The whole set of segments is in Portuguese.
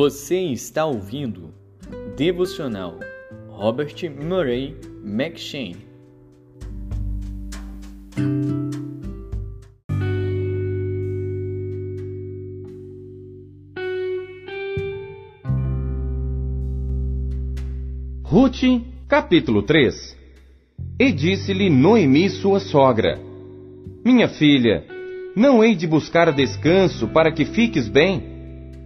Você está ouvindo Devocional Robert Murray McShane. Ruth, capítulo 3 E disse-lhe Noemi, sua sogra: Minha filha, não hei de buscar descanso para que fiques bem?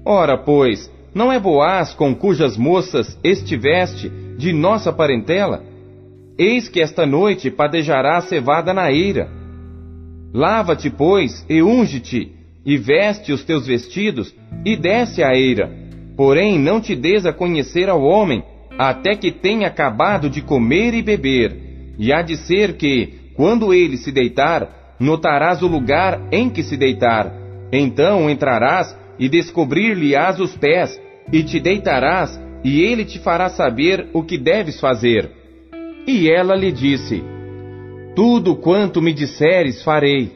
Ora, pois, não é Boaz com cujas moças estiveste de nossa parentela? Eis que esta noite padejará cevada na eira. Lava-te, pois, e unge-te, e veste os teus vestidos, e desce à eira. Porém, não te des a conhecer ao homem, até que tenha acabado de comer e beber. E há de ser que, quando ele se deitar, notarás o lugar em que se deitar. Então entrarás e descobrir-lhe-ás os pés, e te deitarás, e ele te fará saber o que deves fazer. E ela lhe disse: Tudo quanto me disseres farei.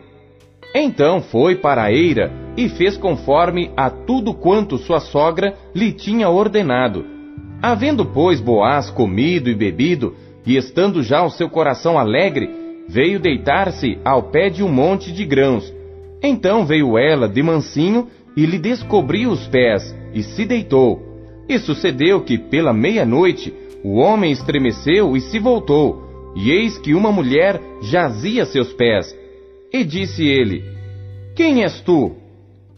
Então foi para a eira e fez conforme a tudo quanto sua sogra lhe tinha ordenado Havendo, pois, Boaz comido e bebido, e estando já o seu coração alegre, veio deitar-se ao pé de um monte de grãos. Então veio ela de mansinho e lhe descobriu os pés, e se deitou. E sucedeu que, pela meia-noite, o homem estremeceu e se voltou, e eis que uma mulher jazia a seus pés. E disse ele: Quem és tu?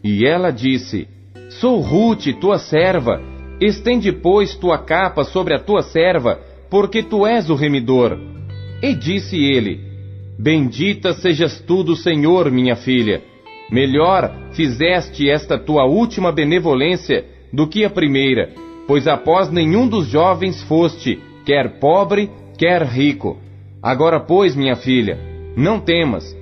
E ela disse: Sou Ruth, tua serva Estende, pois, tua capa sobre a tua serva, porque tu és o remidor. E disse ele: Bendita sejas tu do Senhor, minha filha. Melhor fizeste esta tua última benevolência do que a primeira, pois após nenhum dos jovens foste, quer pobre, quer rico. Agora, pois, minha filha, não temas.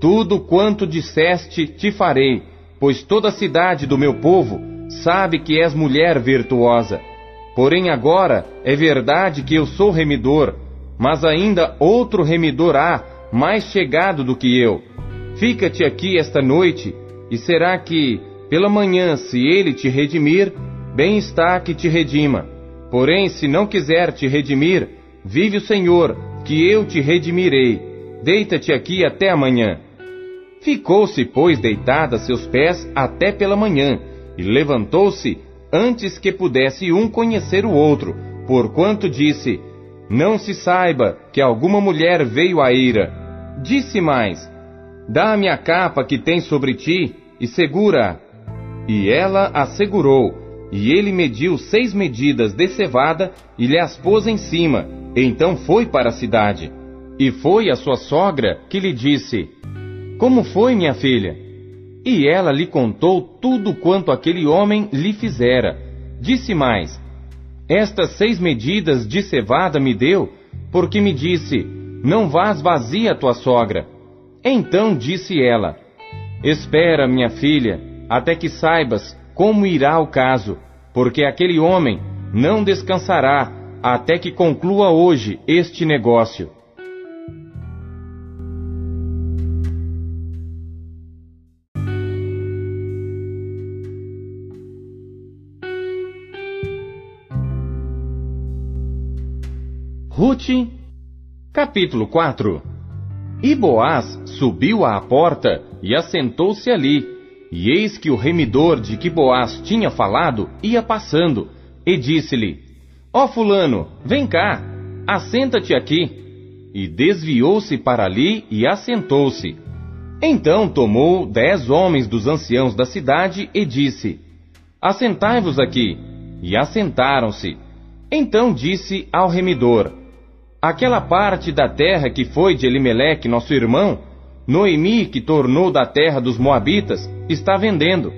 Tudo quanto disseste te farei, pois toda a cidade do meu povo sabe que és mulher virtuosa. Porém agora é verdade que eu sou remidor, mas ainda outro remidor há, mais chegado do que eu. Fica-te aqui esta noite, e será que, pela manhã, se ele te redimir, bem está que te redima. Porém, se não quiser te redimir, vive o Senhor, que eu te redimirei. Deita-te aqui até amanhã. Ficou-se, pois, deitada a seus pés até pela manhã, e levantou-se antes que pudesse um conhecer o outro, porquanto disse: Não se saiba que alguma mulher veio à ira. Disse mais: Dá-me a capa que tens sobre ti e segura-a. E ela a segurou, e ele mediu seis medidas de cevada e lhe as pôs em cima. Então foi para a cidade. E foi a sua sogra que lhe disse: Como foi, minha filha? E ela lhe contou tudo quanto aquele homem lhe fizera. Disse mais: Estas seis medidas de cevada me deu, porque me disse: Não vás vazia tua sogra. Então disse ela: Espera, minha filha, até que saibas como irá o caso, porque aquele homem não descansará até que conclua hoje este negócio. Ruth, capítulo 4 E Boaz subiu à porta e assentou-se ali. E eis que o remidor de que Boaz tinha falado ia passando, e disse-lhe: Ó oh, Fulano, vem cá, assenta-te aqui. E desviou-se para ali e assentou-se. Então tomou dez homens dos anciãos da cidade e disse: Assentai-vos aqui. E assentaram-se. Então disse ao remidor: Aquela parte da terra que foi de Elimeleque, nosso irmão, Noemi, que tornou da terra dos Moabitas, está vendendo.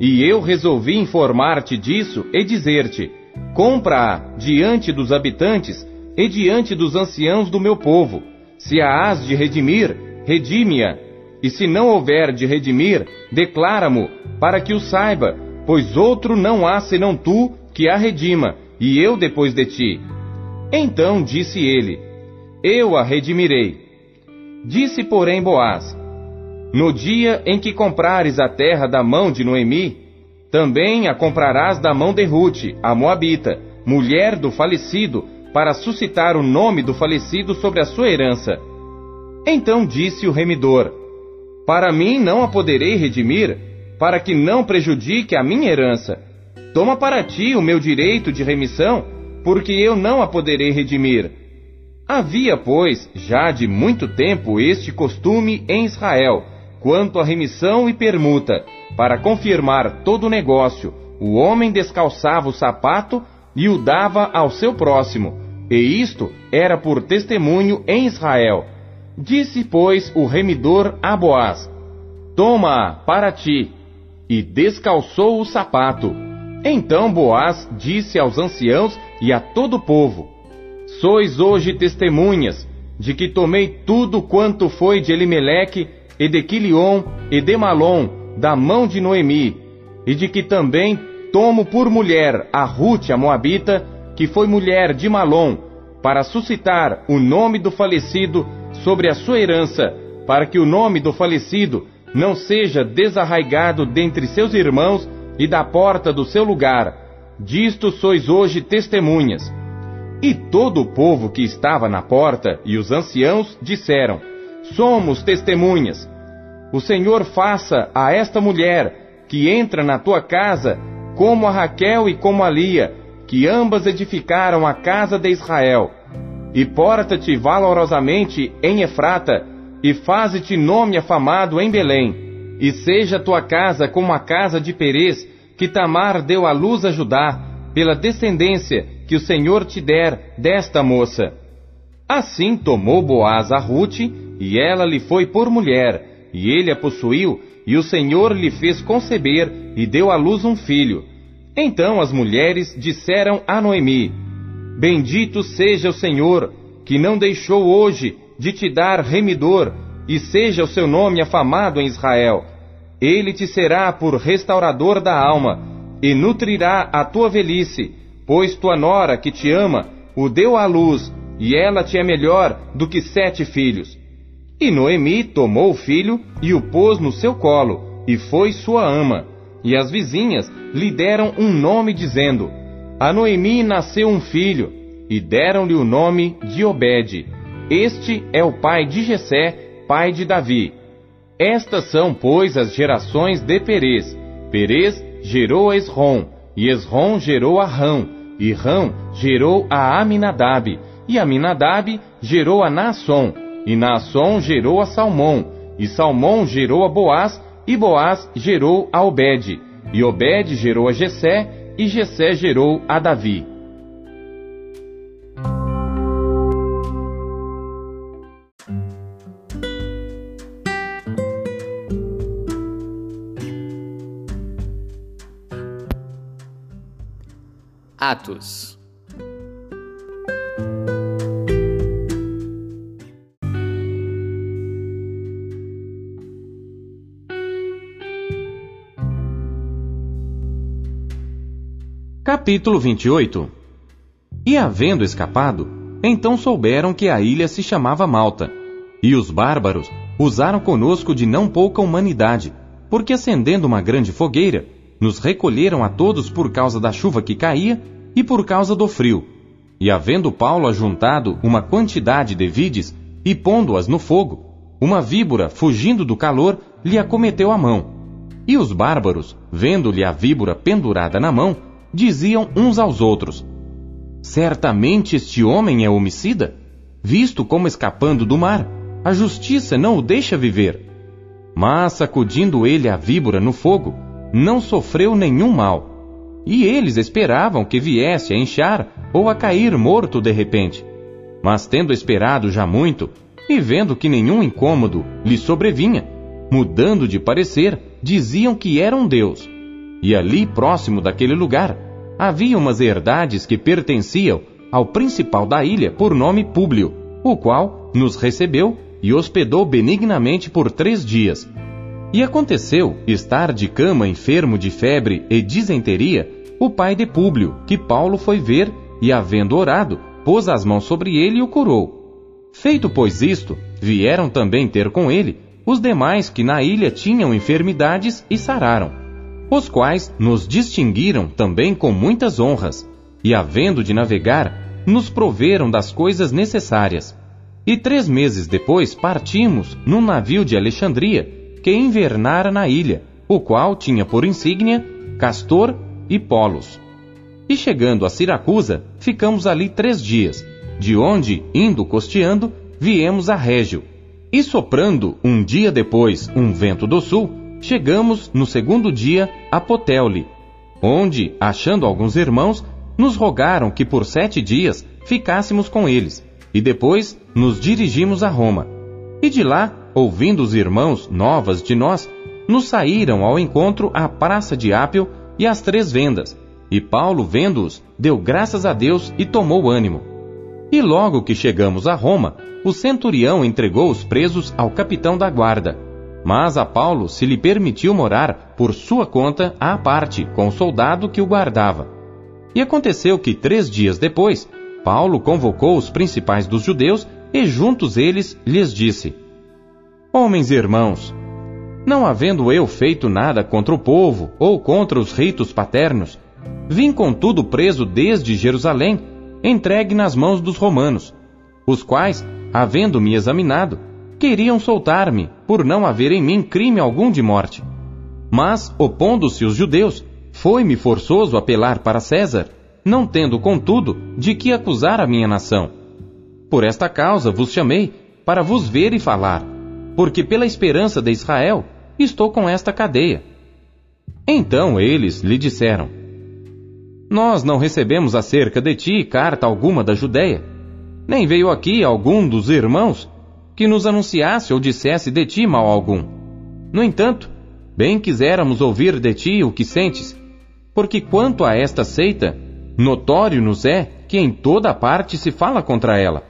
E eu resolvi informar-te disso e dizer-te: compra-a diante dos habitantes e diante dos anciãos do meu povo. Se a has de redimir, redime-a. E se não houver de redimir, declara-mo, para que o saiba, pois outro não há senão tu que a redima, e eu depois de ti. Então disse ele: Eu a redimirei. Disse, porém, Boaz: No dia em que comprares a terra da mão de Noemi, Também a comprarás da mão de Ruth, a Moabita, mulher do falecido, para suscitar o nome do falecido sobre a sua herança. Então disse o remidor: Para mim não a poderei redimir, para que não prejudique a minha herança. Toma para ti o meu direito de remissão, porque eu não a poderei redimir. Havia, pois, já de muito tempo este costume em Israel, quanto à remissão e permuta, para confirmar todo o negócio, o homem descalçava o sapato e o dava ao seu próximo, e isto era por testemunho em Israel. Disse, pois, o remidor a Boaz: Toma para ti. E descalçou o sapato. Então Boaz disse aos anciãos e a todo o povo: Sois hoje testemunhas de que tomei tudo quanto foi de Elimeleque e de Quilion e de Malom da mão de Noemi, e de que também tomo por mulher a Ruth a Moabita, que foi mulher de Malom, para suscitar o nome do falecido sobre a sua herança, para que o nome do falecido não seja desarraigado dentre seus irmãos e da porta do seu lugar. Disto sois hoje testemunhas. E todo o povo que estava na porta e os anciãos disseram: Somos testemunhas. O Senhor faça a esta mulher que entra na tua casa como a Raquel e como a Lia, que ambas edificaram a casa de Israel. E porta-te valorosamente em Efrata, e faze-te nome afamado em Belém, e seja tua casa como a casa de Perez, que Tamar deu à luz a Judá, pela descendência que o Senhor te der desta moça. Assim tomou Boaz a Ruth, e ela lhe foi por mulher, e ele a possuiu, e o Senhor lhe fez conceber, e deu à luz um filho. Então as mulheres disseram a Noemi: Bendito seja o Senhor, que não deixou hoje de te dar remidor, e seja o seu nome afamado em Israel. Ele te será por restaurador da alma, e nutrirá a tua velhice, pois tua nora que te ama o deu à luz, e ela te é melhor do que sete filhos. E Noemi tomou o filho e o pôs no seu colo, e foi sua ama. E as vizinhas lhe deram um nome, dizendo: A Noemi nasceu um filho, e deram-lhe o nome de Obed. Este é o pai de Jessé, pai de Davi. Estas são, pois, as gerações de Perez. Perez gerou a Esrom, e Esrom gerou a Rão, e Rão gerou a Aminadab, e Aminadab gerou a Naasson, e Naasson gerou a Salmão, e Salmão gerou a Boaz, e Boaz gerou a Obed, e Obed gerou a Jessé, e Jessé gerou a Davi. Atos Capítulo 28 E havendo escapado, então souberam que a ilha se chamava Malta. E os bárbaros usaram conosco de não pouca humanidade, porque acendendo uma grande fogueira, nos recolheram a todos por causa da chuva que caía e por causa do frio. E havendo Paulo ajuntado uma quantidade de vides e pondo-as no fogo, uma víbora, fugindo do calor, lhe acometeu a mão. E os bárbaros, vendo-lhe a víbora pendurada na mão, diziam uns aos outros: Certamente este homem é homicida? Visto como escapando do mar, a justiça não o deixa viver. Mas, sacudindo ele a víbora no fogo, não sofreu nenhum mal e eles esperavam que viesse a inchar ou a cair morto de repente. Mas tendo esperado já muito, e vendo que nenhum incômodo lhe sobrevinha, mudando de parecer, diziam que era um Deus. E ali, próximo daquele lugar, havia umas herdades que pertenciam ao principal da ilha por nome Públio, o qual nos recebeu e hospedou benignamente por três dias. E aconteceu estar de cama enfermo de febre e disenteria o pai de Públio, que Paulo foi ver e, havendo orado, pôs as mãos sobre ele e o curou. Feito, pois, isto, vieram também ter com ele os demais que na ilha tinham enfermidades e sararam. os quais nos distinguiram também com muitas honras, e havendo de navegar, nos proveram das coisas necessárias. E três meses depois partimos num navio de Alexandria, que invernara na ilha, o qual tinha por insígnia Castor e Polos. E chegando a Siracusa, ficamos ali três dias, de onde, indo costeando, viemos a Régio. E soprando um dia depois um vento do sul, chegamos no segundo dia a Potelli, onde, achando alguns irmãos, nos rogaram que por sete dias ficássemos com eles, e depois nos dirigimos a Roma. E de lá, ouvindo os irmãos novas de nós, nos saíram ao encontro à praça de Ápio e às três vendas. E Paulo, vendo-os, deu graças a Deus e tomou ânimo. E logo que chegamos a Roma, o centurião entregou os presos ao capitão da guarda. Mas a Paulo se lhe permitiu morar por sua conta à parte com o soldado que o guardava. E aconteceu que três dias depois, Paulo convocou os principais dos judeus e juntos eles lhes disse: Homens e irmãos, não havendo eu feito nada contra o povo ou contra os ritos paternos, vim contudo preso desde Jerusalém, entregue nas mãos dos romanos, os quais, havendo-me examinado, queriam soltar-me, por não haver em mim crime algum de morte. Mas, opondo-se os judeus, foi-me forçoso apelar para César, não tendo, contudo, de que acusar a minha nação. Por esta causa vos chamei, para vos ver e falar porque pela esperança de Israel estou com esta cadeia. Então eles lhe disseram: Nós não recebemos acerca de ti carta alguma da Judéia, nem veio aqui algum dos irmãos que nos anunciasse ou dissesse de ti mal algum. No entanto, bem quiséramos ouvir de ti o que sentes, porque quanto a esta seita, notório nos é que em toda parte se fala contra ela.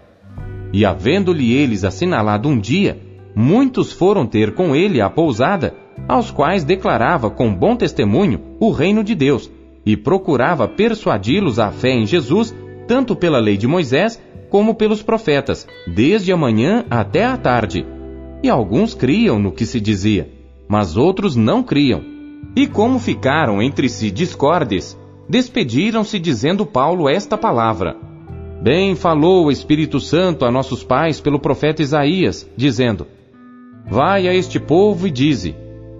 E havendo-lhe eles assinalado um dia, muitos foram ter com ele à pousada, aos quais declarava com bom testemunho o reino de Deus, e procurava persuadi-los à fé em Jesus, tanto pela lei de Moisés como pelos profetas, desde a manhã até a tarde. E alguns criam no que se dizia, mas outros não criam. E como ficaram entre si discordes, despediram-se dizendo Paulo esta palavra: Bem falou o Espírito Santo a nossos pais pelo profeta Isaías, dizendo: Vai a este povo e dize: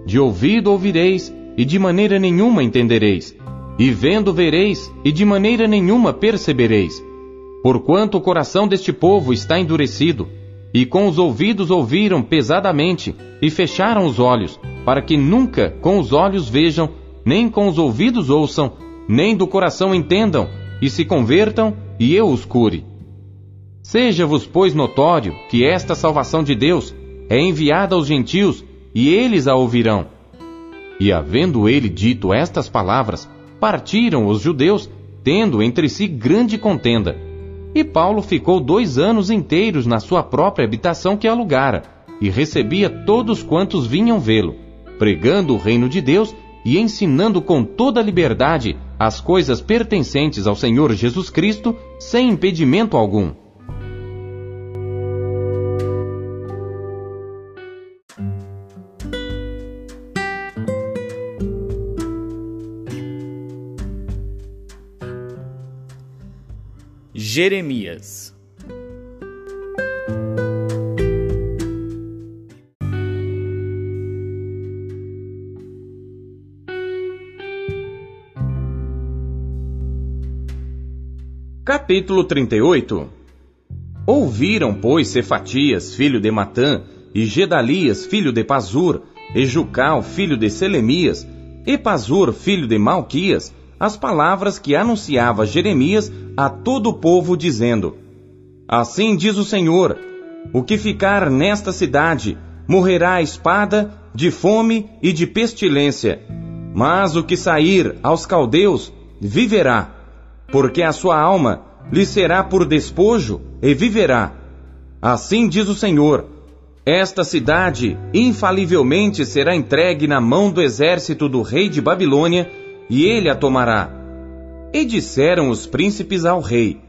De ouvido ouvireis, e de maneira nenhuma entendereis, e vendo vereis, e de maneira nenhuma percebereis. Porquanto o coração deste povo está endurecido, e com os ouvidos ouviram pesadamente, e fecharam os olhos, para que nunca com os olhos vejam, nem com os ouvidos ouçam, nem do coração entendam, e se convertam, e eu os cure. Seja-vos, pois, notório que esta salvação de Deus é enviada aos gentios, e eles a ouvirão. E havendo ele dito estas palavras, partiram os judeus, tendo entre si grande contenda. E Paulo ficou dois anos inteiros na sua própria habitação que alugara, e recebia todos quantos vinham vê-lo, pregando o reino de Deus e ensinando com toda liberdade as coisas pertencentes ao Senhor Jesus Cristo, sem impedimento algum. Jeremias. Capítulo 38 Ouviram, pois, Cefatias, filho de Matã, e Gedalias, filho de Pazur, e Jucal, filho de Selemias, e Pazur, filho de Malquias, as palavras que anunciava Jeremias a todo o povo, dizendo: Assim diz o Senhor: o que ficar nesta cidade morrerá a espada, de fome e de pestilência. Mas o que sair aos caldeus viverá, porque a sua alma lhe será por despojo e viverá. Assim diz o Senhor: esta cidade infalivelmente será entregue na mão do exército do rei de Babilônia e ele a tomará. E disseram os príncipes ao rei: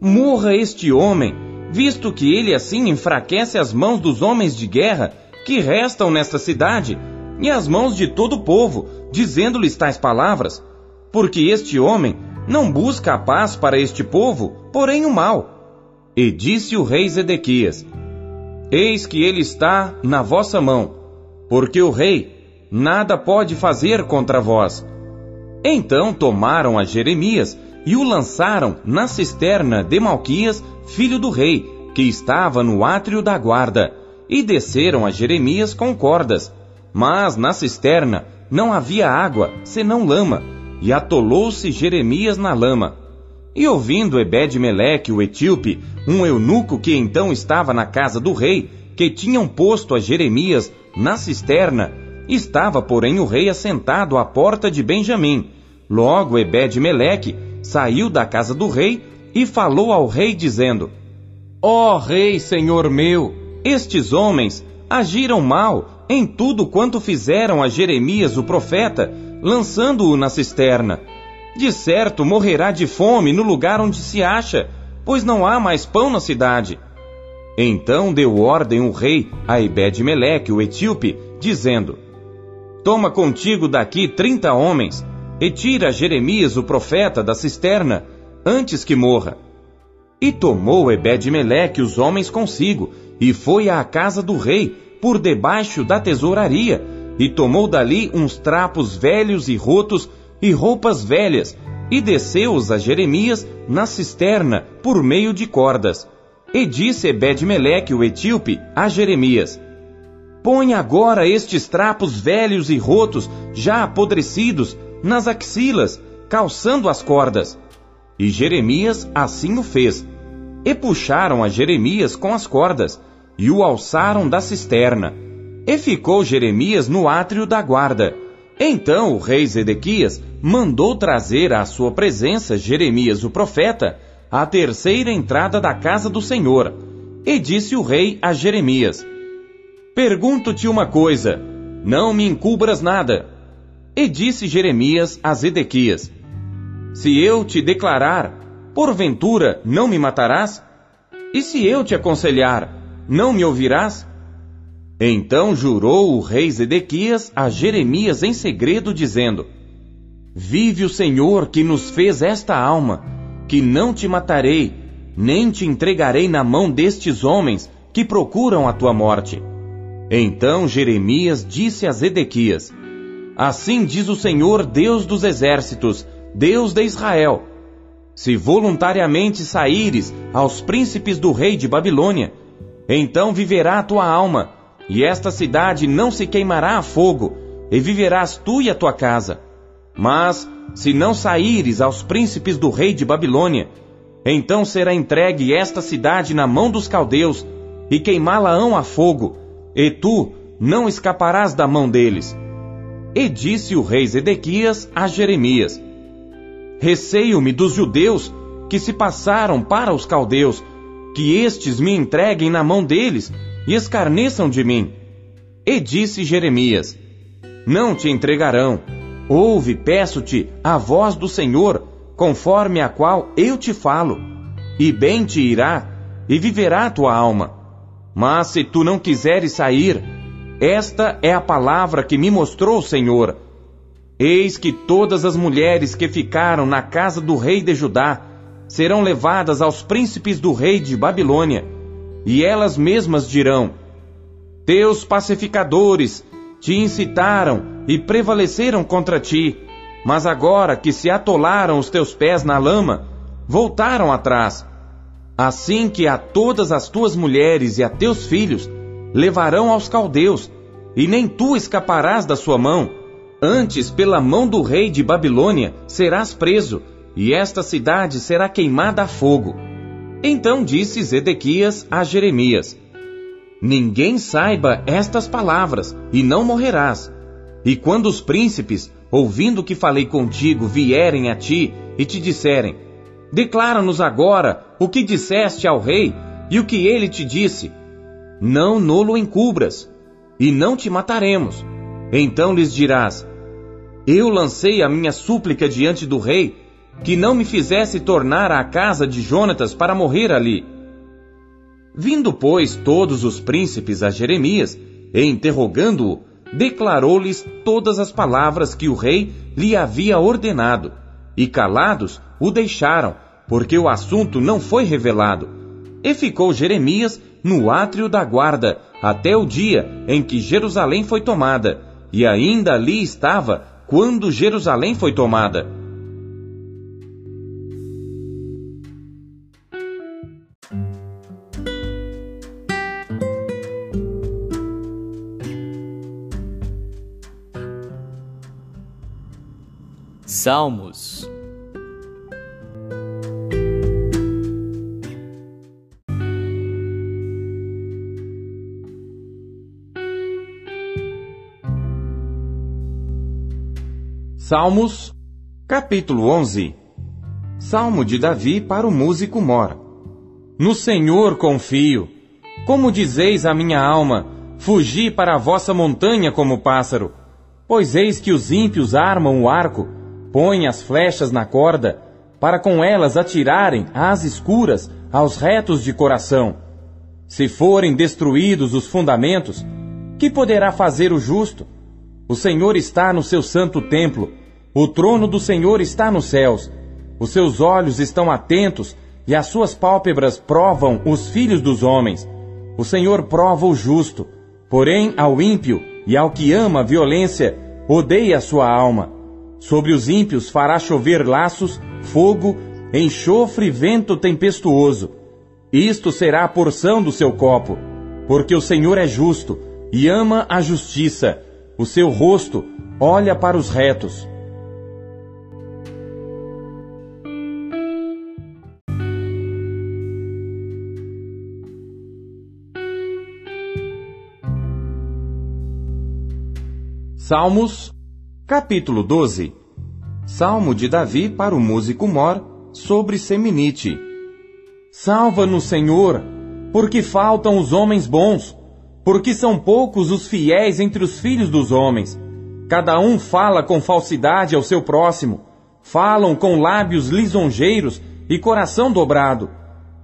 Morra este homem, visto que ele assim enfraquece as mãos dos homens de guerra que restam nesta cidade, e as mãos de todo o povo, dizendo-lhes tais palavras, porque este homem não busca a paz para este povo, porém o mal. E disse o rei Zedequias: Eis que ele está na vossa mão, porque o rei nada pode fazer contra vós. Então tomaram a Jeremias e o lançaram na cisterna de Malquias, filho do rei, que estava no átrio da guarda, e desceram a Jeremias com cordas. Mas na cisterna não havia água, senão lama, e atolou-se Jeremias na lama. E ouvindo Ebed-Meleque, o etíope, um eunuco que então estava na casa do rei, que tinham posto a Jeremias na cisterna, estava, porém, o rei assentado à porta de Benjamim. Logo Ebed-Meleque saiu da casa do rei e falou ao rei, dizendo: Ó oh, rei, senhor meu, estes homens agiram mal em tudo quanto fizeram a Jeremias, o profeta, lançando-o na cisterna de certo morrerá de fome no lugar onde se acha, pois não há mais pão na cidade. Então deu ordem o rei a Ebed-Meleque, o etíope, dizendo: Toma contigo daqui trinta homens, e tira Jeremias, o profeta, da cisterna, antes que morra. E tomou Ebed-Meleque os homens consigo, e foi à casa do rei, por debaixo da tesouraria, e tomou dali uns trapos velhos e rotos e roupas velhas, e desceu-os a Jeremias na cisterna por meio de cordas. E disse Ebed-Meleque, o etíope, a Jeremias: Põe agora estes trapos velhos e rotos, já apodrecidos, nas axilas, calçando as cordas. E Jeremias assim o fez. E puxaram a Jeremias com as cordas, e o alçaram da cisterna. E ficou Jeremias no átrio da guarda então o rei Zedequias mandou trazer à sua presença Jeremias o profeta, à terceira entrada da casa do Senhor. E disse o rei a Jeremias: Pergunto-te uma coisa, não me encubras nada. E disse Jeremias a Zedequias: Se eu te declarar, porventura não me matarás? E se eu te aconselhar, não me ouvirás? Então jurou o rei Zedequias a Jeremias em segredo, dizendo: Vive o Senhor que nos fez esta alma, que não te matarei, nem te entregarei na mão destes homens que procuram a tua morte. Então Jeremias disse a Zedequias: Assim diz o Senhor Deus dos exércitos, Deus de Israel: Se voluntariamente saíres aos príncipes do rei de Babilônia, então viverá a tua alma e esta cidade não se queimará a fogo, e viverás tu e a tua casa. Mas, se não saíres aos príncipes do rei de Babilônia, então será entregue esta cidade na mão dos caldeus, e queimá-la-ão a fogo, e tu não escaparás da mão deles. E disse o rei Zedequias a Jeremias: Receio-me dos judeus que se passaram para os caldeus, que estes me entreguem na mão deles, e escarneçam de mim. E disse Jeremias: Não te entregarão. Ouve, peço-te, a voz do Senhor, conforme a qual eu te falo. E bem te irá, e viverá tua alma. Mas se tu não quiseres sair, esta é a palavra que me mostrou o Senhor. Eis que todas as mulheres que ficaram na casa do rei de Judá serão levadas aos príncipes do rei de Babilônia e elas mesmas dirão: Teus pacificadores te incitaram e prevaleceram contra ti, mas agora que se atolaram os teus pés na lama, voltaram atrás. Assim que a todas as tuas mulheres e a teus filhos levarão aos caldeus, e nem tu escaparás da sua mão. Antes, pela mão do rei de Babilônia, serás preso, e esta cidade será queimada a fogo. Então disse Zedequias a Jeremias: Ninguém saiba estas palavras, e não morrerás. E quando os príncipes, ouvindo que falei contigo, vierem a ti e te disserem: Declara-nos agora o que disseste ao rei e o que ele te disse. Não nolo encubras, e não te mataremos. Então lhes dirás: Eu lancei a minha súplica diante do rei que não me fizesse tornar à casa de Jonatas para morrer ali. Vindo, pois, todos os príncipes a Jeremias, e interrogando-o, declarou-lhes todas as palavras que o rei lhe havia ordenado, e calados o deixaram, porque o assunto não foi revelado. E ficou Jeremias no átrio da guarda, até o dia em que Jerusalém foi tomada, e ainda ali estava quando Jerusalém foi tomada. Salmos Salmos, capítulo 11 Salmo de Davi para o músico Mor. No Senhor confio. Como dizeis a minha alma, fugi para a vossa montanha como pássaro. Pois eis que os ímpios armam o arco, põem as flechas na corda, para com elas atirarem às escuras aos retos de coração. Se forem destruídos os fundamentos, que poderá fazer o justo? O Senhor está no seu santo templo. O trono do Senhor está nos céus. Os seus olhos estão atentos e as suas pálpebras provam os filhos dos homens. O Senhor prova o justo, porém ao ímpio e ao que ama a violência, odeia a sua alma. Sobre os ímpios fará chover laços, fogo, enxofre e vento tempestuoso. Isto será a porção do seu copo, porque o Senhor é justo e ama a justiça o seu rosto olha para os retos. Salmos, capítulo 12 Salmo de Davi para o músico Mor sobre Seminite. Salva-nos, Senhor, porque faltam os homens bons porque são poucos os fiéis entre os filhos dos homens. Cada um fala com falsidade ao seu próximo, falam com lábios lisonjeiros e coração dobrado.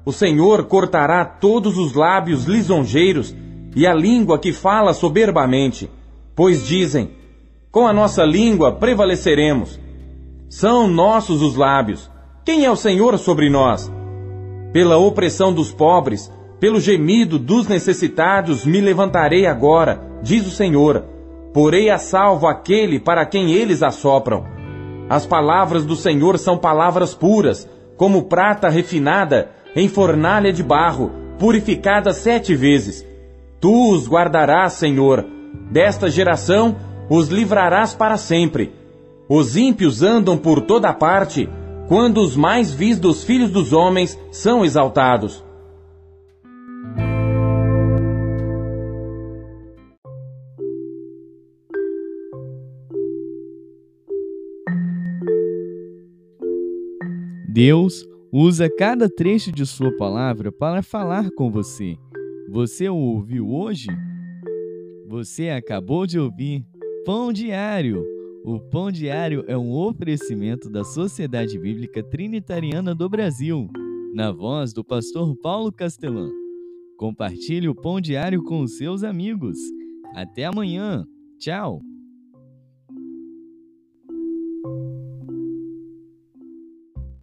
O Senhor cortará todos os lábios lisonjeiros e a língua que fala soberbamente, pois dizem: Com a nossa língua prevaleceremos. São nossos os lábios. Quem é o Senhor sobre nós? Pela opressão dos pobres, pelo gemido dos necessitados me levantarei agora, diz o Senhor. Porei a salvo aquele para quem eles assopram. As palavras do Senhor são palavras puras, como prata refinada em fornalha de barro, purificada sete vezes. Tu os guardarás, Senhor. Desta geração os livrarás para sempre. Os ímpios andam por toda parte, quando os mais vis dos filhos dos homens são exaltados. Deus usa cada trecho de Sua palavra para falar com você. Você o ouviu hoje? Você acabou de ouvir Pão Diário. O Pão Diário é um oferecimento da Sociedade Bíblica Trinitariana do Brasil, na voz do pastor Paulo Castelã. Compartilhe o Pão Diário com os seus amigos. Até amanhã. Tchau.